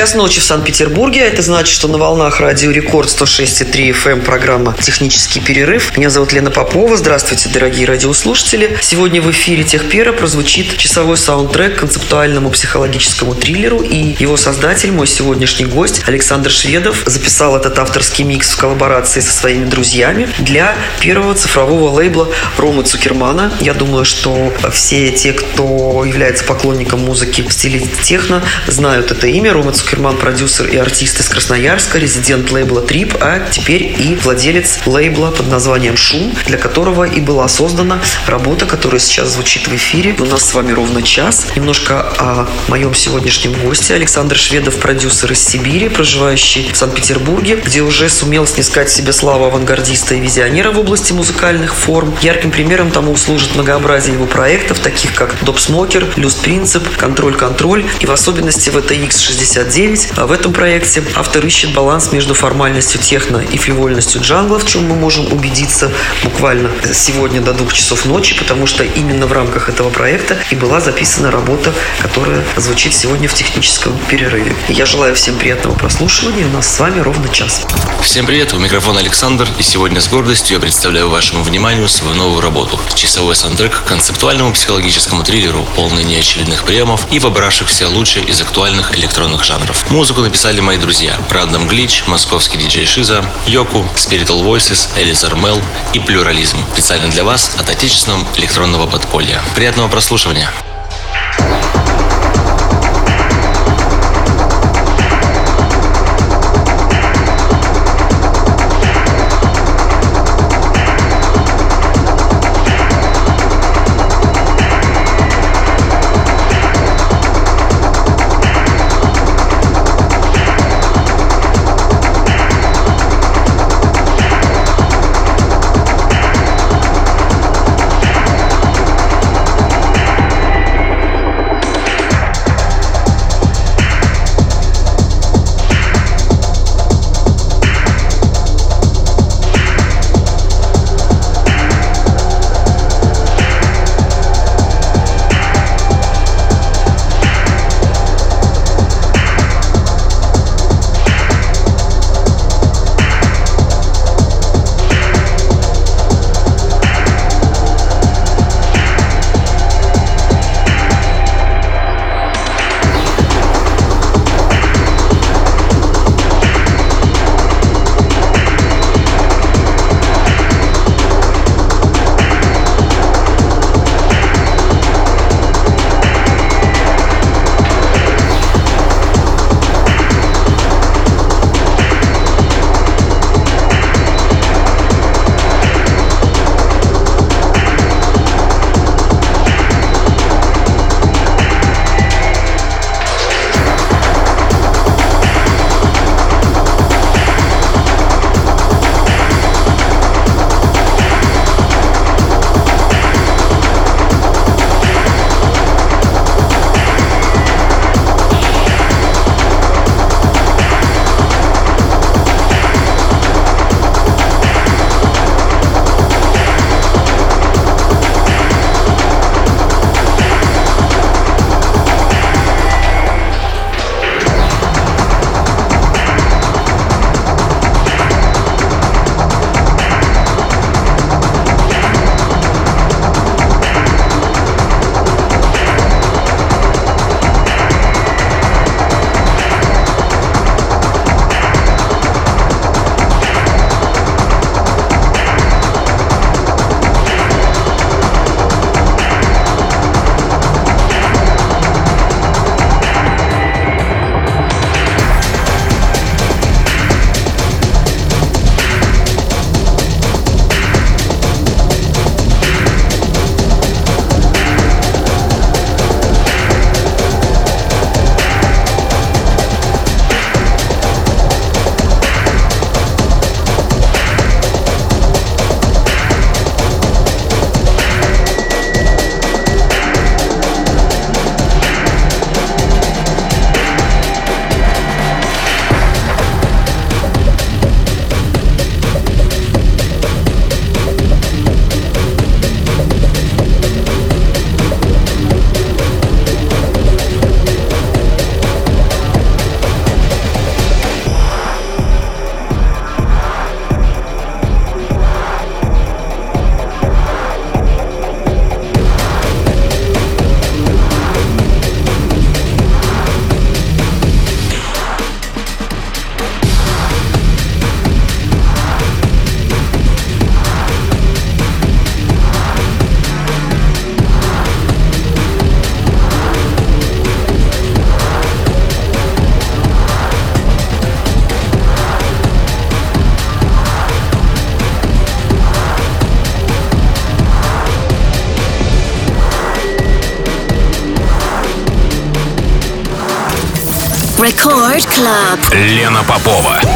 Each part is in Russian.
Час ночи в Санкт-Петербурге. Это значит, что на волнах радио Рекорд 106,3 FM эм программа «Технический перерыв». Меня зовут Лена Попова. Здравствуйте, дорогие радиослушатели. Сегодня в эфире Техпера прозвучит часовой саундтрек концептуальному психологическому триллеру. И его создатель, мой сегодняшний гость Александр Шведов, записал этот авторский микс в коллаборации со своими друзьями для первого цифрового лейбла Ромы Цукермана. Я думаю, что все те, кто является поклонником музыки в стиле техно, знают это имя. Рома Цукерман Цукерман, продюсер и артист из Красноярска, резидент лейбла Трип, а теперь и владелец лейбла под названием Шум, для которого и была создана работа, которая сейчас звучит в эфире. У нас с вами ровно час. Немножко о моем сегодняшнем госте. Александр Шведов, продюсер из Сибири, проживающий в Санкт-Петербурге, где уже сумел снискать себе славу авангардиста и визионера в области музыкальных форм. Ярким примером тому служит многообразие его проектов, таких как Доп Смокер, Люст Принцип, Контроль-Контроль и в особенности VTX69 9. А в этом проекте автор ищет баланс между формальностью техно и фривольностью джангла, в чем мы можем убедиться буквально сегодня до двух часов ночи, потому что именно в рамках этого проекта и была записана работа, которая звучит сегодня в техническом перерыве. Я желаю всем приятного прослушивания. У нас с вами ровно час. Всем привет, у микрофона Александр, и сегодня с гордостью я представляю вашему вниманию свою новую работу. Часовой саундтрек к концептуальному психологическому триллеру, полный неочередных приемов и вобравшихся лучшие из актуальных электронных жанров жанров. Музыку написали мои друзья. Рандом Глич, московский диджей Шиза, Йоку, Spiritual Voices, Элизар Мел и Плюрализм. Специально для вас от отечественного электронного подполья. Приятного прослушивания. Record Club. Лена Попова.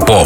Лена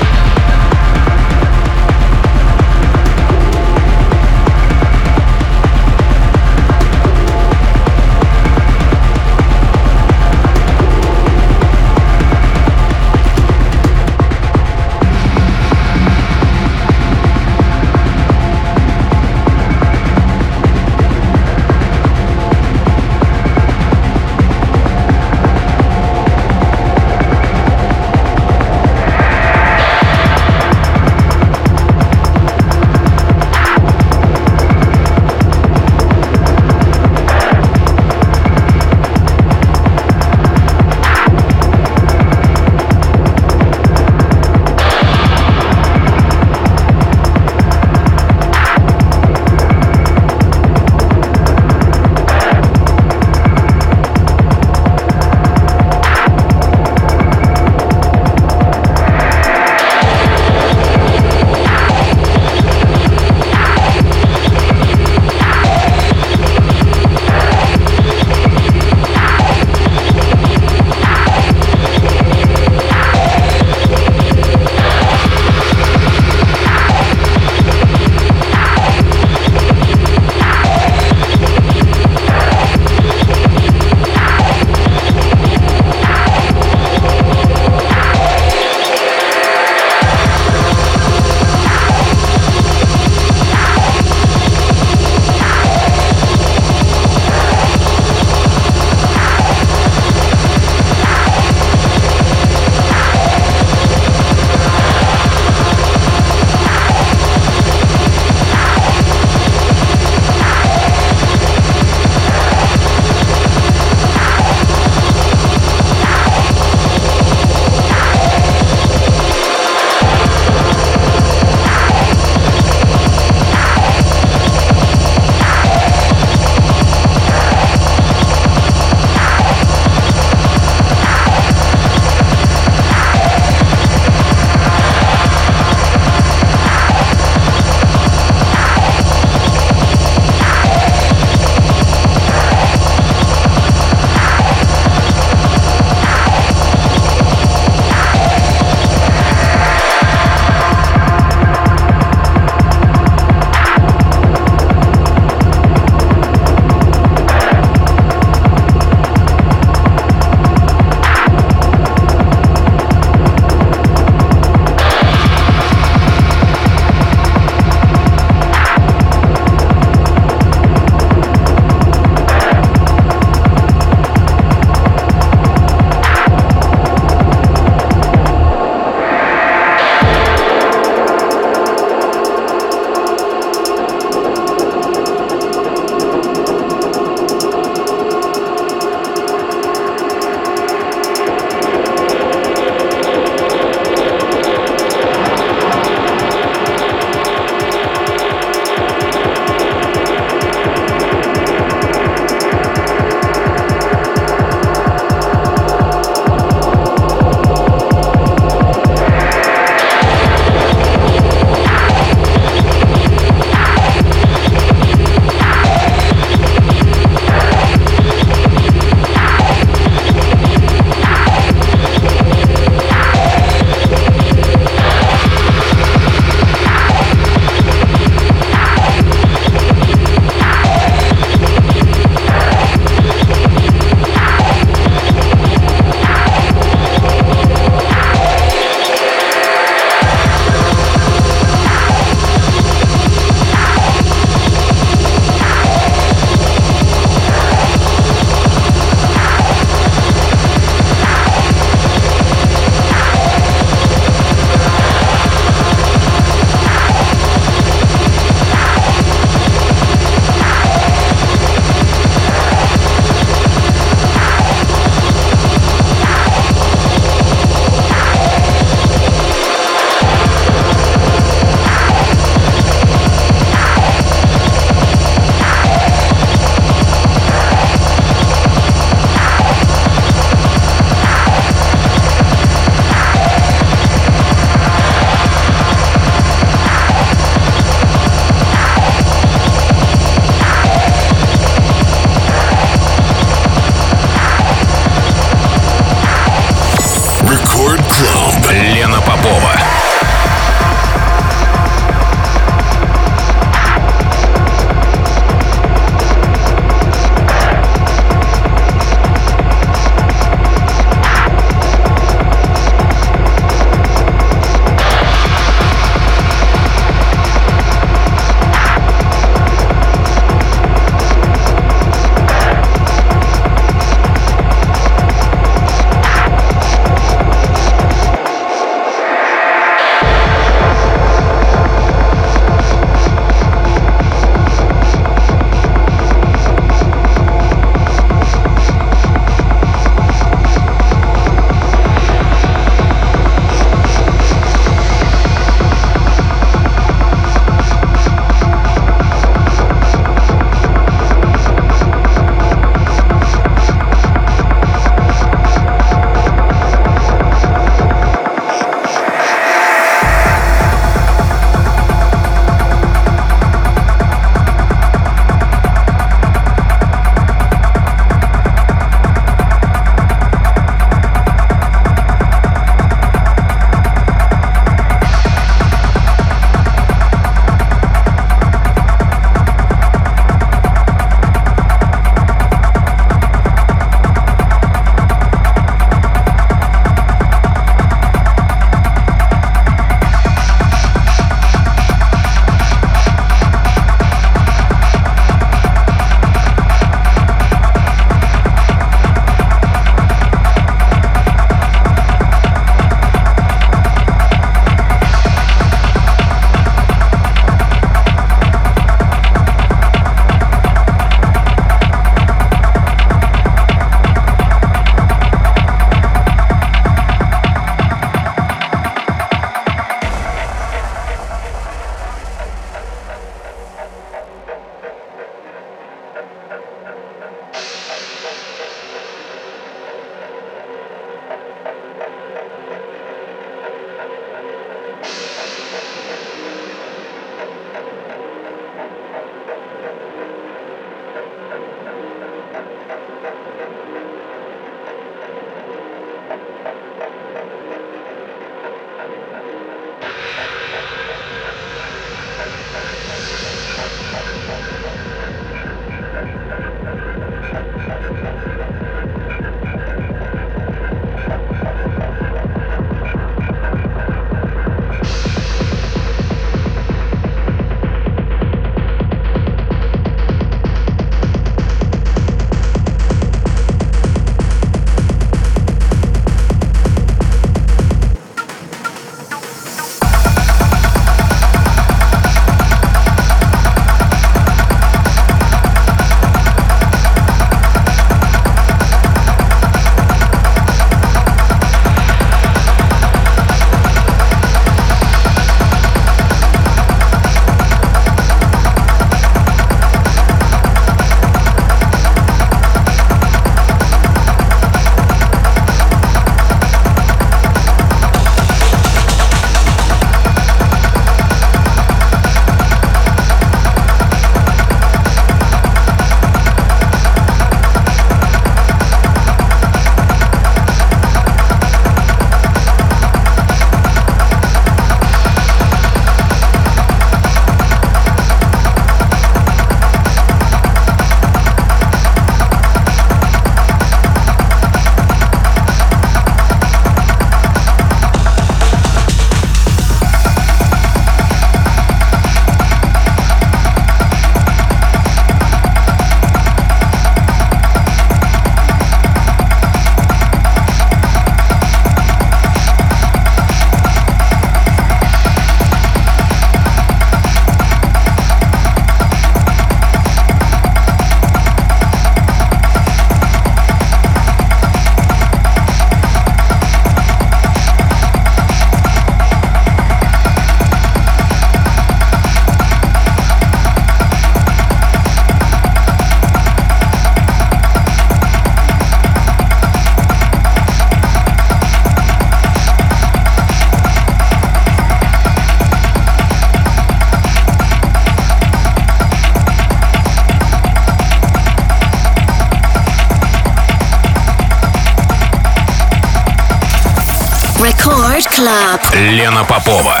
Лена Попова.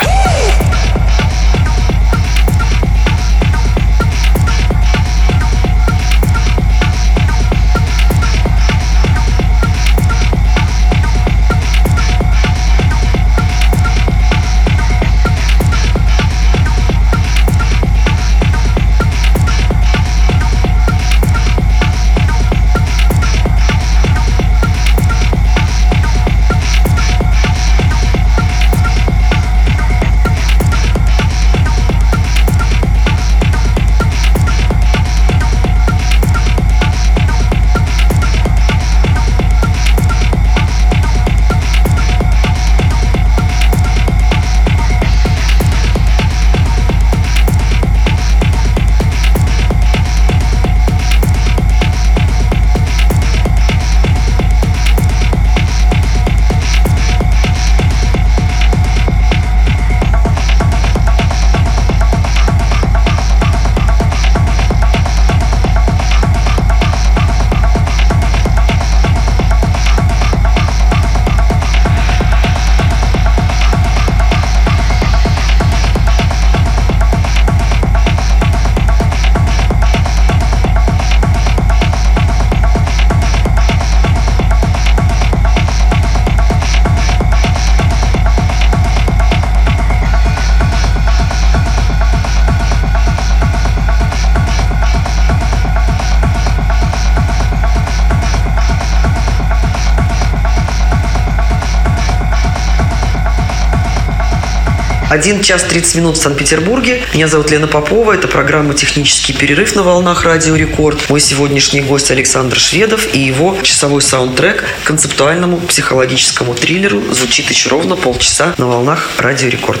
Один час 30 минут в Санкт-Петербурге. Меня зовут Лена Попова. Это программа «Технический перерыв» на волнах Радио Рекорд. Мой сегодняшний гость Александр Шведов и его часовой саундтрек к концептуальному психологическому триллеру звучит еще ровно полчаса на волнах Радио Рекорд.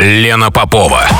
Лена Попова.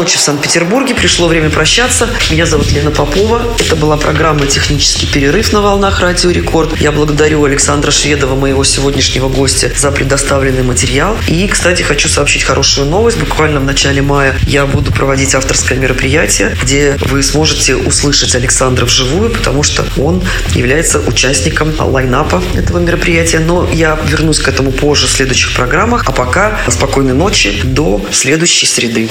ночи в Санкт-Петербурге. Пришло время прощаться. Меня зовут Лена Попова. Это была программа «Технический перерыв» на волнах Радио Рекорд. Я благодарю Александра Шведова, моего сегодняшнего гостя, за предоставленный материал. И, кстати, хочу сообщить хорошую новость. Буквально в начале мая я буду проводить авторское мероприятие, где вы сможете услышать Александра вживую, потому что он является участником лайнапа этого мероприятия. Но я вернусь к этому позже в следующих программах. А пока спокойной ночи до следующей среды.